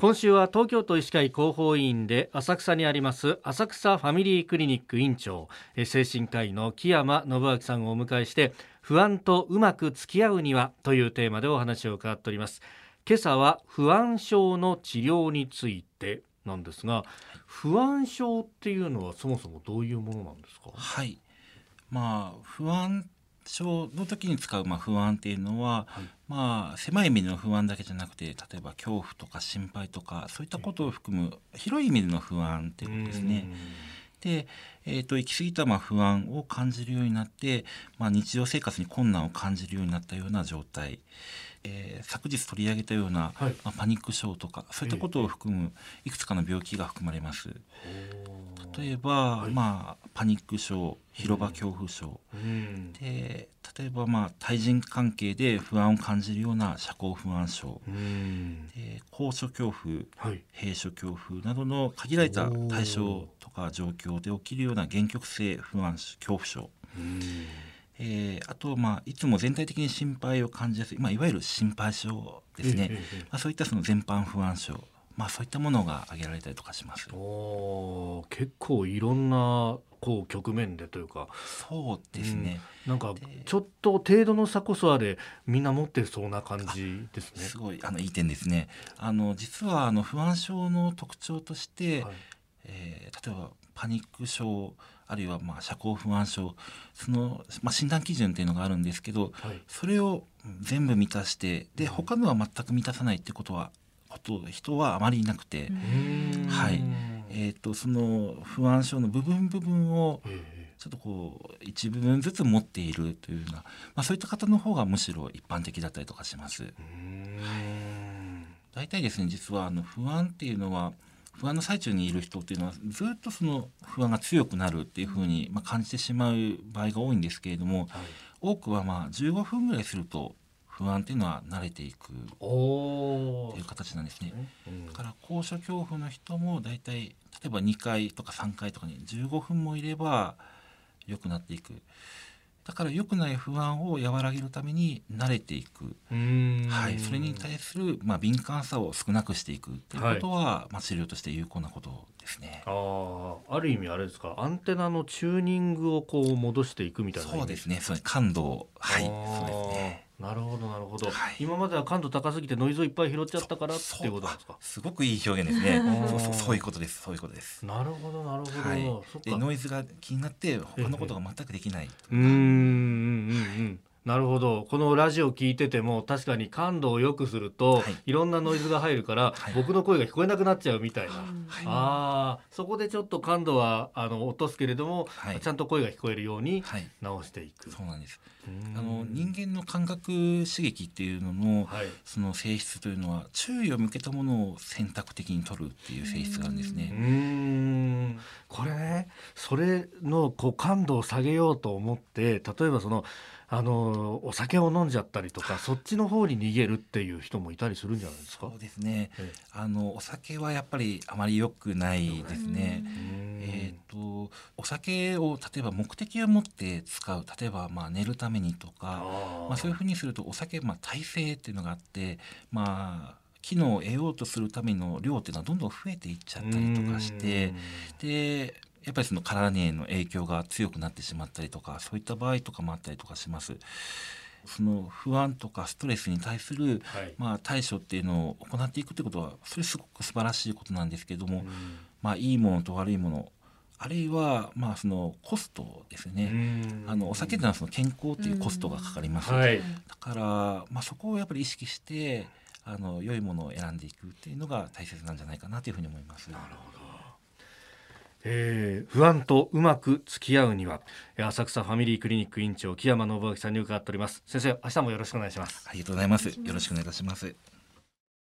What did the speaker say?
今週は東京都医師会広報委員で浅草にあります浅草ファミリークリニック院長精神科医の木山信明さんをお迎えして不安とうまく付き合うにはというテーマでお話を伺っております。今朝は不安症の治療についてなんですが不安症っていうのはそもそもどういうものなんですか？はい。まあ不安症の時に使うまあ不安っていうのは、はい、まあ狭い意味での不安だけじゃなくて例えば恐怖とか心配とかそういったことを含む広い意味での不安っていうことですね。で、えーと、行き過ぎたまあ不安を感じるようになって、まあ、日常生活に困難を感じるようになったような状態、えー、昨日取り上げたような、はい、まあ、パニック症とかそういったことを含むいくつかの病気が含まれます。例えば、はい、まあ、パニック症広場恐怖症、うん、で例えば、まあ、対人関係で不安を感じるような社交不安症、うん、で高所恐怖、はい、閉所恐怖などの限られた対象とか状況で起きるような限局性不安恐怖症、うん。えー、あと、まあ、いつも全体的に心配を感じやすい、まあ、いわゆる心配症ですね、まあ、そういったその全般不安症まあ、そういったものが挙げられたりとかします。お結構いろんなこう局面でというかそうですね、うん、なんかちょっと程度の差こそあれみんな持ってそうな感じですね。すごいあのいい点ですね。あの実はあの不安症の特徴として、はい、えー、例えばパニック症あるいはまあ社交不安症その、まあ、診断基準っていうのがあるんですけど、はい、それを全部満たしてで他のは全く満たさないってことはこと人はあまりいなくて、はい、えっ、ー、とその不安症の部分部分をちょっとこう一部分ずつ持っているというような、まあ、そういった方の方がむしろ一般的だったりとかします。大体ですね実はあの不安っていうのは不安の最中にいる人っていうのはずっとその不安が強くなるっていうふうにまあ感じてしまう場合が多いんですけれども、はい、多くはまあ15分ぐらいすると不安っていうのは慣れていくっていう形なんですね。だから高所恐怖の人も大体例えば2回とか3回とかに15分もいれば良くなっていく。だから良くない不安を和らげるために慣れていく、はい、それに対する、まあ、敏感さを少なくしていく。っていうことは、はい、まあ、治療として有効なことですね。あある意味あれですか？アンテナのチューニングをこう戻していくみたいなそうですね。それ感度はい。そうですね。どはい、今までは感度高すぎてノイズをいっぱい拾っちゃったからっていうことなんですか？すごくいい表現ですね。そうそうそういうことです。そういうことです。なるほどなるほど、はい、でノイズが気になって他のことが全くできないうんうんうんうんなるほど。このラジオ聞いてても確かに感度を良くすると、はい、いろんなノイズが入るから、はい、僕の声が聞こえなくなっちゃうみたいな、はい、あそこでちょっと感度はあの落とすけれども、はい、ちゃんと声が聞こえるように直していく、そうなんです。あの人間の感覚刺激っていうのの、その性質というのは注意を向けたものを選択的に取るっていう性質があるんですね。うん。これねそれのこう感度を下げようと思って例えばそのあのお酒を飲んじゃったりとかそっちの方に逃げるっていう人もいたりするんじゃないですか？そうですね、ええ、あのお酒はやっぱりあまり良くないですね。えーと、お酒を例えば目的を持って使う例えばまあ寝るためにとかまあ、そういうふうにするとお酒、まあ、耐性っていうのがあってまあ機能を得ようとするための量っていうのはどんどん増えていっちゃったりとかしてでやっぱりその体への影響が強くなってしまったりとかそういった場合とかもあったりとかします。その不安とかストレスに対する、はい、まあ、対処っていうのを行っていくってことはそれすごく素晴らしいことなんですけども、まあ、いいものと悪いものあるいはまあそのコストですね。あのお酒ってのはその健康っていうコストがかかります、はい、だからまあそこをやっぱり意識してあの良いものを選んでいくっていうのが大切なんじゃないかなというふうに思います。なるほどえー、不安とうまく付き合うには浅草ファミリークリニック院長木山信明さんに伺っております。先生明日もよろしくお願いします。ありがとうございます。よろしくお願いいたします。